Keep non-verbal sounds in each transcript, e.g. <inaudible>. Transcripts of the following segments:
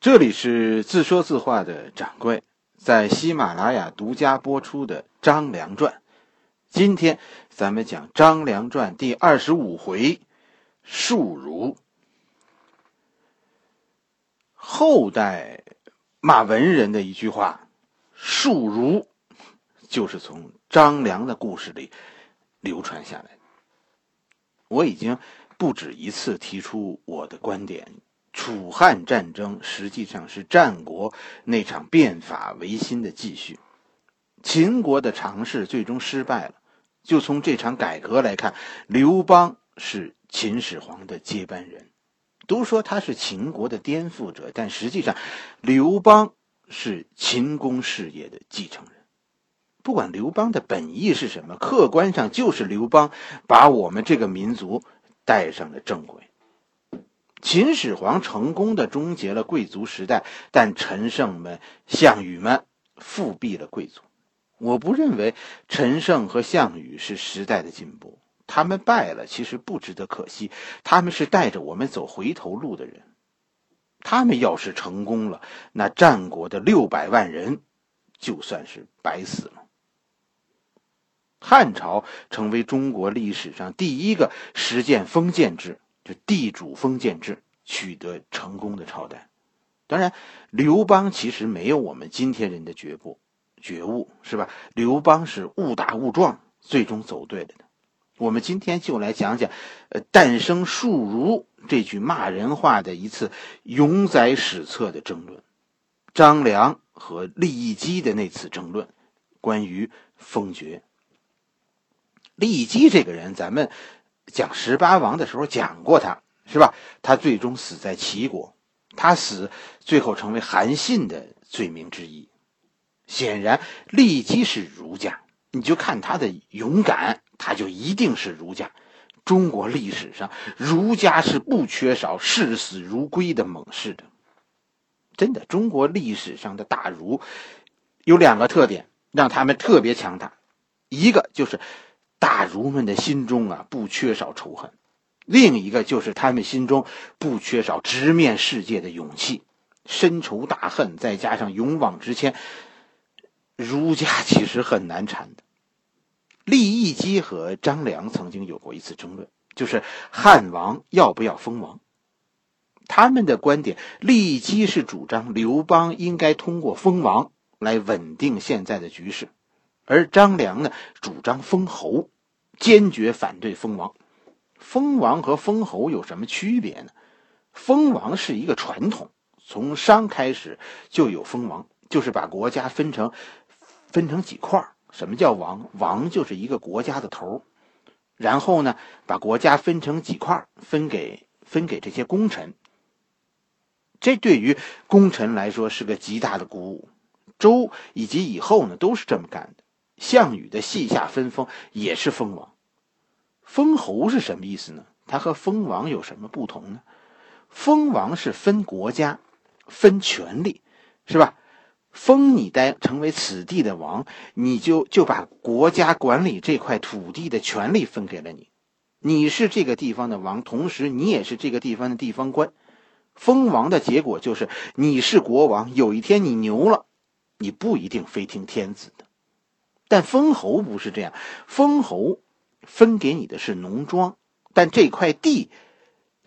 这里是自说自话的掌柜，在喜马拉雅独家播出的《张良传》。今天咱们讲《张良传》第二十五回“树如”。后代骂文人的一句话，“树如”，就是从张良的故事里流传下来。我已经不止一次提出我的观点。楚汉战争实际上是战国那场变法维新的继续，秦国的尝试最终失败了。就从这场改革来看，刘邦是秦始皇的接班人，都说他是秦国的颠覆者，但实际上，刘邦是秦公事业的继承人。不管刘邦的本意是什么，客观上就是刘邦把我们这个民族带上了正轨。秦始皇成功的终结了贵族时代，但陈胜们、项羽们复辟了贵族。我不认为陈胜和项羽是时代的进步，他们败了，其实不值得可惜。他们是带着我们走回头路的人。他们要是成功了，那战国的六百万人就算是白死了。汉朝成为中国历史上第一个实践封建制。就地主封建制取得成功的朝代，当然，刘邦其实没有我们今天人的觉悟，觉悟是吧？刘邦是误打误撞，最终走对了的。我们今天就来讲讲，呃，诞生树如这句骂人话的一次永载史册的争论，张良和利益姬的那次争论，关于封爵。利益姬这个人，咱们。讲十八王的时候讲过他，是吧？他最终死在齐国，他死最后成为韩信的罪名之一。显然，利姬是儒家，你就看他的勇敢，他就一定是儒家。中国历史上，儒家是不缺少视死如归的猛士的。真的，中国历史上的大儒有两个特点，让他们特别强大，一个就是。大儒们的心中啊，不缺少仇恨；另一个就是他们心中不缺少直面世界的勇气。深仇大恨，再加上勇往直前，儒家其实很难缠的。利益姬和张良曾经有过一次争论，就是汉王要不要封王。他们的观点，利益姬是主张刘邦应该通过封王来稳定现在的局势。而张良呢，主张封侯，坚决反对封王。封王和封侯有什么区别呢？封王是一个传统，从商开始就有封王，就是把国家分成分成几块什么叫王？王就是一个国家的头然后呢，把国家分成几块分给分给这些功臣。这对于功臣来说是个极大的鼓舞。周以及以后呢，都是这么干的。项羽的系下分封也是封王，封侯是什么意思呢？他和封王有什么不同呢？封王是分国家、分权力，是吧？封你待成为此地的王，你就就把国家管理这块土地的权利分给了你，你是这个地方的王，同时你也是这个地方的地方官。封王的结果就是你是国王，有一天你牛了，你不一定非听天子的。但封侯不是这样，封侯分给你的是农庄，但这块地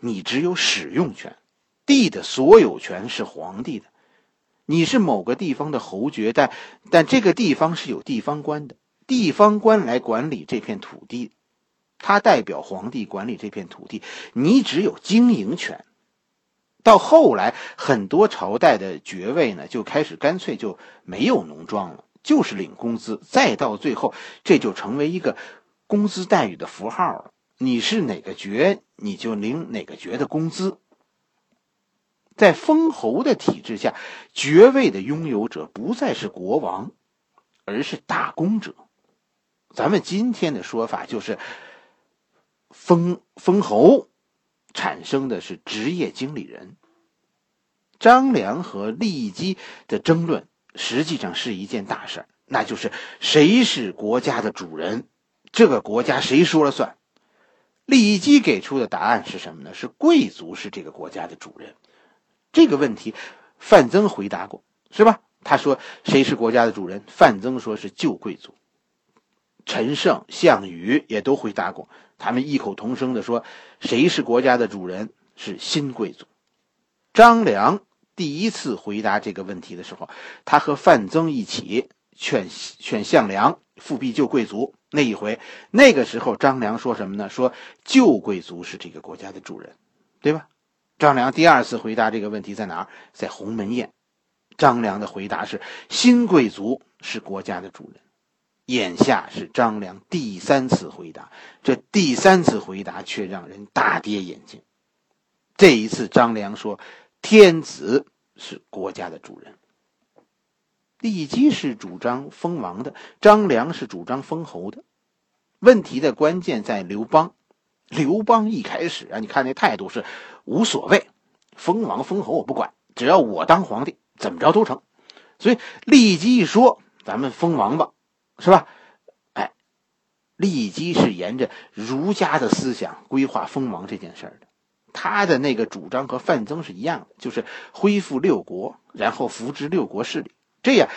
你只有使用权，地的所有权是皇帝的。你是某个地方的侯爵，但但这个地方是有地方官的，地方官来管理这片土地，他代表皇帝管理这片土地，你只有经营权。到后来，很多朝代的爵位呢，就开始干脆就没有农庄了。就是领工资，再到最后，这就成为一个工资待遇的符号了。你是哪个爵，你就领哪个爵的工资。在封侯的体制下，爵位的拥有者不再是国王，而是大公者。咱们今天的说法就是，封封侯产生的是职业经理人。张良和利益姬的争论。实际上是一件大事那就是谁是国家的主人，这个国家谁说了算？利益给出的答案是什么呢？是贵族是这个国家的主人。这个问题范增回答过，是吧？他说谁是国家的主人？范增说是旧贵族。陈胜、项羽也都回答过，他们异口同声的说谁是国家的主人？是新贵族。张良第一次回答这个问题的时候，他和范增一起劝劝项梁复辟旧贵族。那一回，那个时候张良说什么呢？说旧贵族是这个国家的主人，对吧？张良第二次回答这个问题在哪儿？在鸿门宴。张良的回答是新贵族是国家的主人。眼下是张良第三次回答，这第三次回答却让人大跌眼镜。这一次，张良说天子是国家的主人。骊姬是主张封王的，张良是主张封侯的。问题的关键在刘邦。刘邦一开始啊，你看那态度是无所谓，封王封侯我不管，只要我当皇帝，怎么着都成。所以骊姬一说，咱们封王吧，是吧？哎，骊姬是沿着儒家的思想规划封王这件事儿的，他的那个主张和范增是一样的，就是恢复六国，然后扶植六国势力。这样，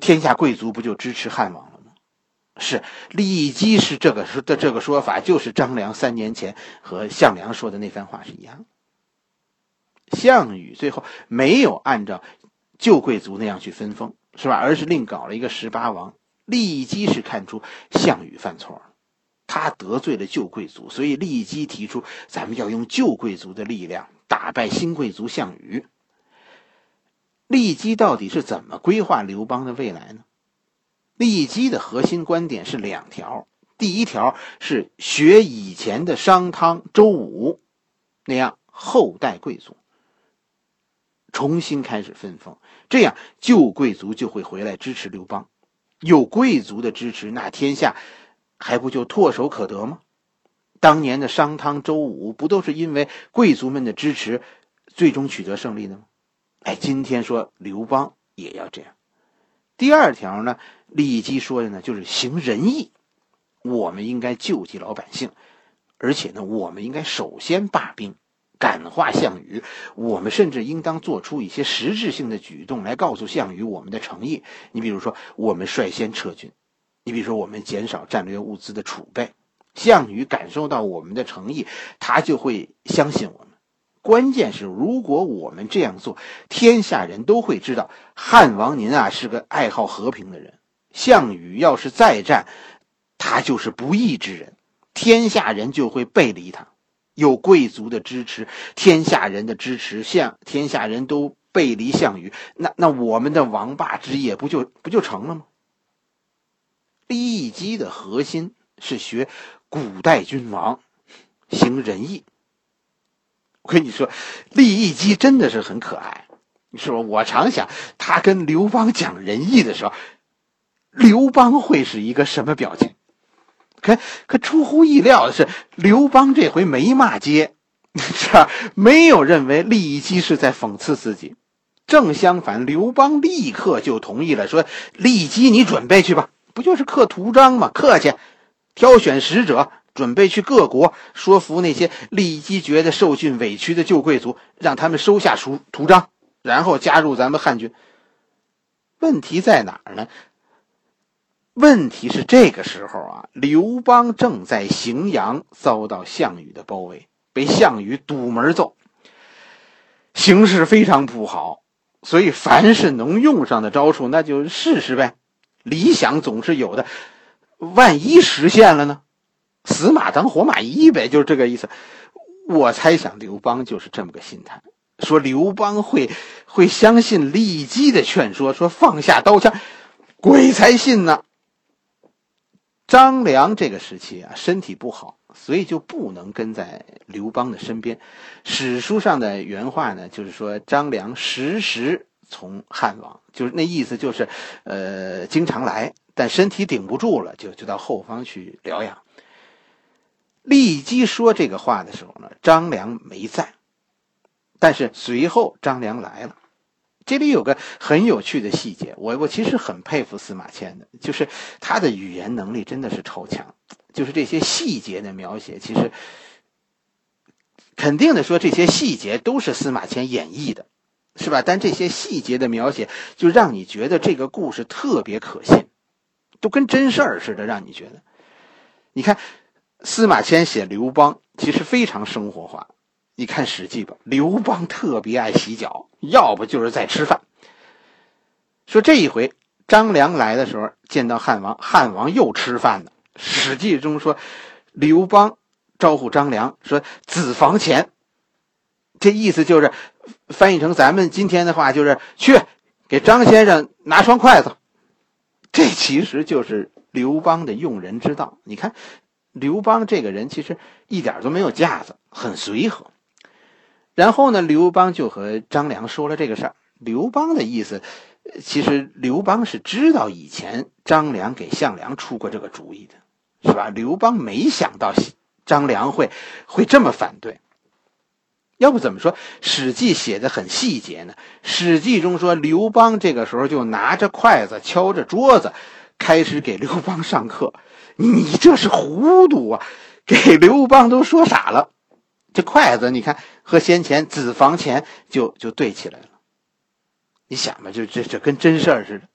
天下贵族不就支持汉王了吗？是，骊姬是这个说的这个说法，就是张良三年前和项梁说的那番话是一样。项羽最后没有按照旧贵族那样去分封，是吧？而是另搞了一个十八王。立即是看出项羽犯错了，他得罪了旧贵族，所以骊姬提出，咱们要用旧贵族的力量打败新贵族项羽。骊姬到底是怎么规划刘邦的未来呢？骊姬的核心观点是两条：第一条是学以前的商汤、周武那样后代贵族，重新开始分封，这样旧贵族就会回来支持刘邦。有贵族的支持，那天下还不就唾手可得吗？当年的商汤、周武不都是因为贵族们的支持，最终取得胜利的吗？哎，今天说刘邦也要这样。第二条呢，骊姬说的呢，就是行仁义，我们应该救济老百姓，而且呢，我们应该首先罢兵，感化项羽。我们甚至应当做出一些实质性的举动来告诉项羽我们的诚意。你比如说，我们率先撤军；你比如说，我们减少战略物资的储备。项羽感受到我们的诚意，他就会相信我们。关键是，如果我们这样做，天下人都会知道汉王您啊是个爱好和平的人。项羽要是再战，他就是不义之人，天下人就会背离他。有贵族的支持，天下人的支持，项天下人都背离项羽，那那我们的王霸之业不就不就成了吗？骊姬的核心是学古代君王，行仁义。我跟你说，利益姬真的是很可爱，是吧？我常想，他跟刘邦讲仁义的时候，刘邦会是一个什么表情？可可出乎意料的是，刘邦这回没骂街，是吧？没有认为利益姬是在讽刺自己，正相反，刘邦立刻就同意了，说：“利益姬，你准备去吧，不就是刻图章吗？刻去，挑选使者。”准备去各国说服那些利姬觉得受尽委屈的旧贵族，让他们收下图图章，然后加入咱们汉军。问题在哪儿呢？问题是这个时候啊，刘邦正在荥阳遭到项羽的包围，被项羽堵门揍，形势非常不好。所以凡是能用上的招数，那就试试呗。理想总是有的，万一实现了呢？死马当活马医呗，就是这个意思。我猜想刘邦就是这么个心态，说刘邦会会相信骊姬的劝说，说放下刀枪，鬼才信呢。张良这个时期啊，身体不好，所以就不能跟在刘邦的身边。史书上的原话呢，就是说张良时时从汉王，就是那意思，就是呃经常来，但身体顶不住了，就就到后方去疗养。骊姬说这个话的时候呢，张良没在，但是随后张良来了。这里有个很有趣的细节，我我其实很佩服司马迁的，就是他的语言能力真的是超强。就是这些细节的描写，其实肯定的说，这些细节都是司马迁演绎的。是吧？但这些细节的描写，就让你觉得这个故事特别可信，都跟真事儿似的，让你觉得。你看，司马迁写刘邦，其实非常生活化。你看《史记》吧，刘邦特别爱洗脚，要不就是在吃饭。说这一回张良来的时候，见到汉王，汉王又吃饭呢。《史记》中说，刘邦招呼张良说：“子房前。”这意思就是，翻译成咱们今天的话，就是去给张先生拿双筷子。这其实就是刘邦的用人之道。你看，刘邦这个人其实一点都没有架子，很随和。然后呢，刘邦就和张良说了这个事儿。刘邦的意思，其实刘邦是知道以前张良给项梁出过这个主意的，是吧？刘邦没想到张良会会这么反对。要不怎么说《史记》写的很细节呢？《史记》中说，刘邦这个时候就拿着筷子敲着桌子，开始给刘邦上课。你这是糊涂啊！给刘邦都说傻了。这筷子，你看和先前子房前就就对起来了。你想吧，就这这跟真事儿似的。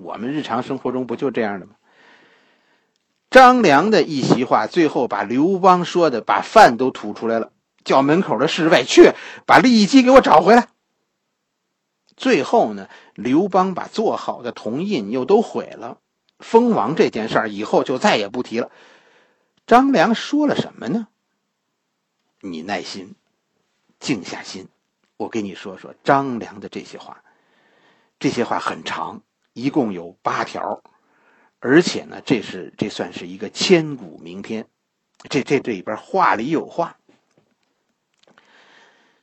我们日常生活中不就这样的吗？张良的一席话，最后把刘邦说的把饭都吐出来了。叫门口的侍卫去把利益姬给我找回来。最后呢，刘邦把做好的铜印又都毁了，封王这件事儿以后就再也不提了。张良说了什么呢？你耐心，静下心，我给你说说张良的这些话。这些话很长，一共有八条，而且呢，这是这算是一个千古名篇。这这这里边话里有话。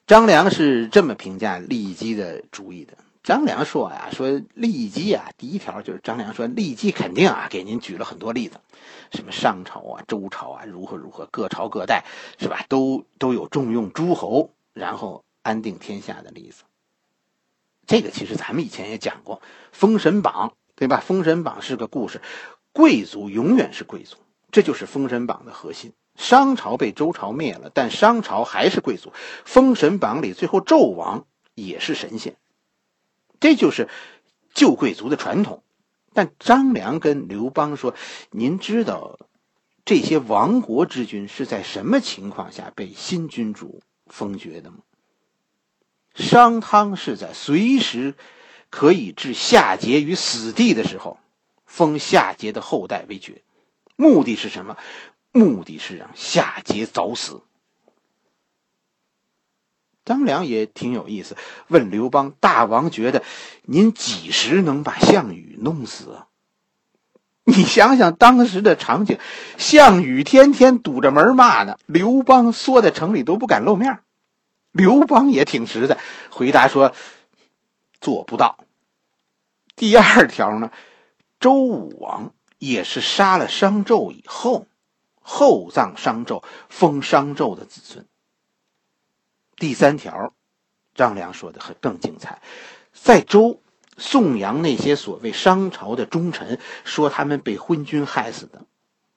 张良是这么评价利姬的主意的。张良说呀：“说利姬啊，第一条就是张良说利姬肯定啊，给您举了很多例子，什么商朝啊、周朝啊，如何如何，各朝各代是吧？都都有重用诸侯，然后安定天下的例子。这个其实咱们以前也讲过，《封神榜》对吧？《封神榜》是个故事，贵族永远是贵族，这就是《封神榜》的核心。”商朝被周朝灭了，但商朝还是贵族。封神榜里最后纣王也是神仙，这就是旧贵族的传统。但张良跟刘邦说：“您知道这些亡国之君是在什么情况下被新君主封爵的吗？商汤是在随时可以置夏桀于死地的时候，封夏桀的后代为爵，目的是什么？”目的是让夏桀早死。张良也挺有意思，问刘邦：“大王觉得您几时能把项羽弄死？”你想想当时的场景，项羽天天堵着门骂呢，刘邦缩在城里都不敢露面。刘邦也挺实在，回答说：“做不到。”第二条呢，周武王也是杀了商纣以后。厚葬商纣，封商纣的子孙。第三条，张良说的很更精彩，在周颂扬那些所谓商朝的忠臣，说他们被昏君害死的，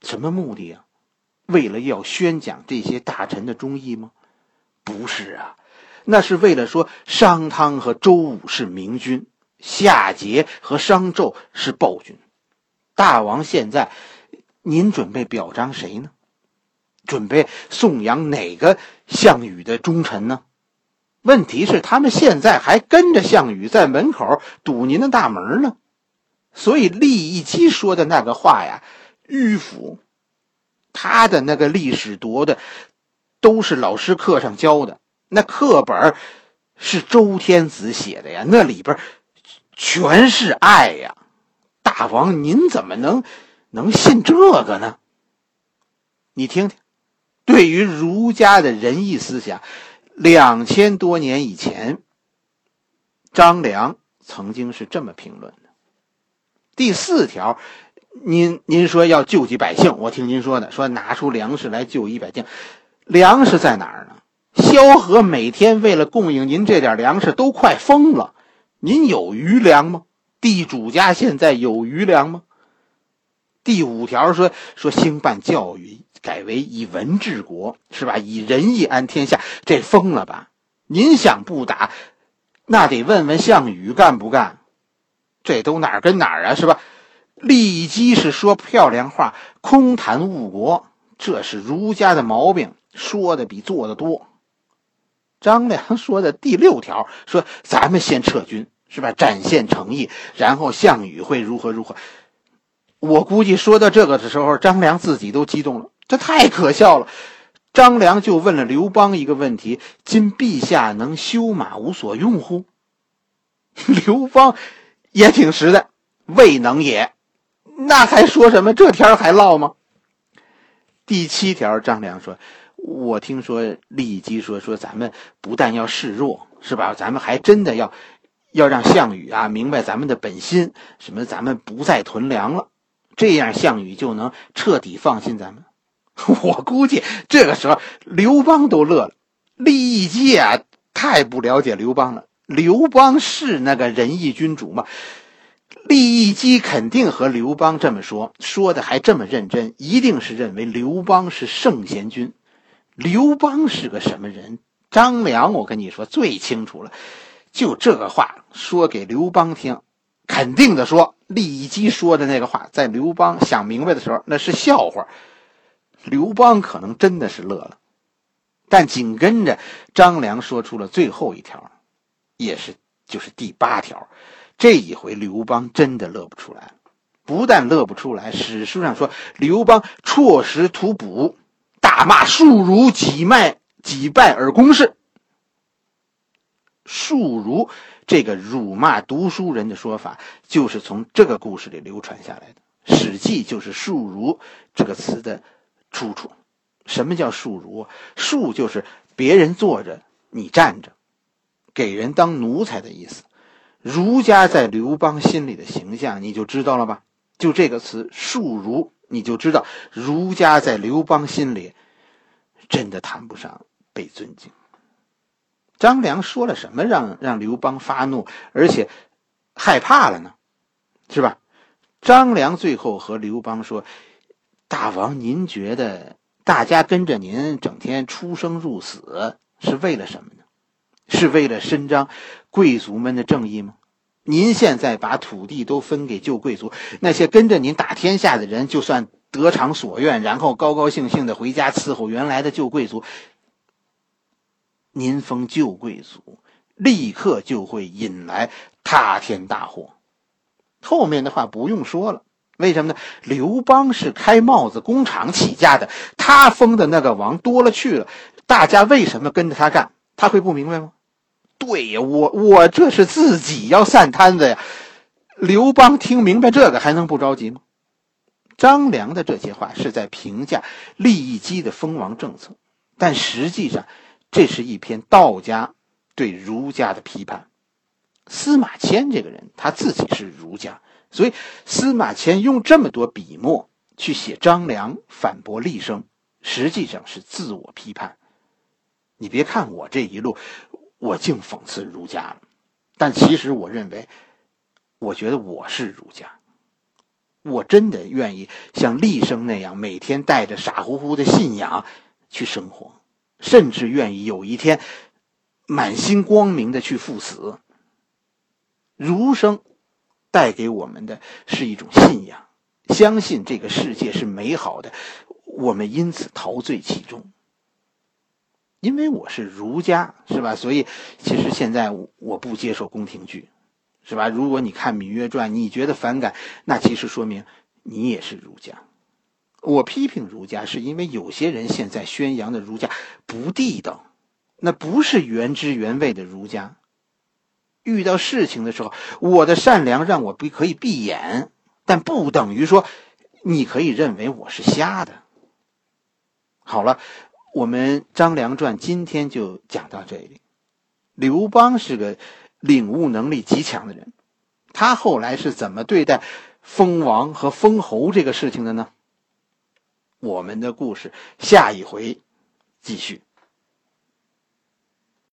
什么目的啊？为了要宣讲这些大臣的忠义吗？不是啊，那是为了说商汤和周武是明君，夏桀和商纣是暴君。大王现在。您准备表彰谁呢？准备颂扬哪个项羽的忠臣呢？问题是他们现在还跟着项羽在门口堵您的大门呢。所以利益姬说的那个话呀，迂腐。他的那个历史读的都是老师课上教的，那课本是周天子写的呀，那里边全是爱呀。大王，您怎么能？能信这个呢？你听听，对于儒家的仁义思想，两千多年以前，张良曾经是这么评论的。第四条，您您说要救济百姓，我听您说的，说拿出粮食来救济百姓，粮食在哪儿呢？萧何每天为了供应您这点粮食都快疯了，您有余粮吗？地主家现在有余粮吗？第五条说说兴办教育，改为以文治国，是吧？以仁义安天下，这疯了吧？您想不打，那得问问项羽干不干？这都哪儿跟哪儿啊？是吧？利基是说漂亮话，空谈误国，这是儒家的毛病，说的比做的多。张良说的第六条说：“咱们先撤军，是吧？展现诚意，然后项羽会如何如何。”我估计说到这个的时候，张良自己都激动了，这太可笑了。张良就问了刘邦一个问题：“今陛下能修马无所用乎？” <laughs> 刘邦也挺实在，未能也。那还说什么？这天还唠吗？第七条，张良说：“我听说李基说说咱们不但要示弱，是吧？咱们还真的要要让项羽啊明白咱们的本心，什么咱们不再屯粮了。”这样，项羽就能彻底放心咱们。<laughs> 我估计这个时候，刘邦都乐了。利益基啊，太不了解刘邦了。刘邦是那个仁义君主吗？利益基肯定和刘邦这么说，说的还这么认真，一定是认为刘邦是圣贤君。刘邦是个什么人？张良，我跟你说最清楚了。就这个话说给刘邦听。肯定的说，利基说的那个话，在刘邦想明白的时候，那是笑话。刘邦可能真的是乐了，但紧跟着张良说出了最后一条，也是就是第八条。这一回刘邦真的乐不出来，不但乐不出来，史书上说刘邦辍食吐哺，大骂庶儒几迈几败而攻事。庶儒。这个辱骂读书人的说法，就是从这个故事里流传下来的。《史记》就是“庶儒”这个词的出处。什么叫庶儒？庶就是别人坐着，你站着，给人当奴才的意思。儒家在刘邦心里的形象，你就知道了吧？就这个词“庶儒”，你就知道儒家在刘邦心里真的谈不上被尊敬。张良说了什么让让刘邦发怒，而且害怕了呢？是吧？张良最后和刘邦说：“大王，您觉得大家跟着您整天出生入死是为了什么呢？是为了伸张贵族们的正义吗？您现在把土地都分给旧贵族，那些跟着您打天下的人，就算得偿所愿，然后高高兴兴的回家伺候原来的旧贵族。”您封旧贵族，立刻就会引来塌天大祸。后面的话不用说了，为什么呢？刘邦是开帽子工厂起家的，他封的那个王多了去了，大家为什么跟着他干？他会不明白吗？对呀，我我这是自己要散摊子呀。刘邦听明白这个，还能不着急吗？张良的这些话是在评价利基的封王政策，但实际上。这是一篇道家对儒家的批判。司马迁这个人，他自己是儒家，所以司马迁用这么多笔墨去写张良反驳厉声，实际上是自我批判。你别看我这一路，我净讽刺儒家了，但其实我认为，我觉得我是儒家，我真的愿意像厉声那样，每天带着傻乎乎的信仰去生活。甚至愿意有一天满心光明的去赴死。儒生带给我们的是一种信仰，相信这个世界是美好的，我们因此陶醉其中。因为我是儒家，是吧？所以其实现在我不接受宫廷剧，是吧？如果你看《芈月传》，你觉得反感，那其实说明你也是儒家。我批评儒家，是因为有些人现在宣扬的儒家不地道，那不是原汁原味的儒家。遇到事情的时候，我的善良让我不可以闭眼，但不等于说你可以认为我是瞎的。好了，我们《张良传》今天就讲到这里。刘邦是个领悟能力极强的人，他后来是怎么对待封王和封侯这个事情的呢？我们的故事下一回继续。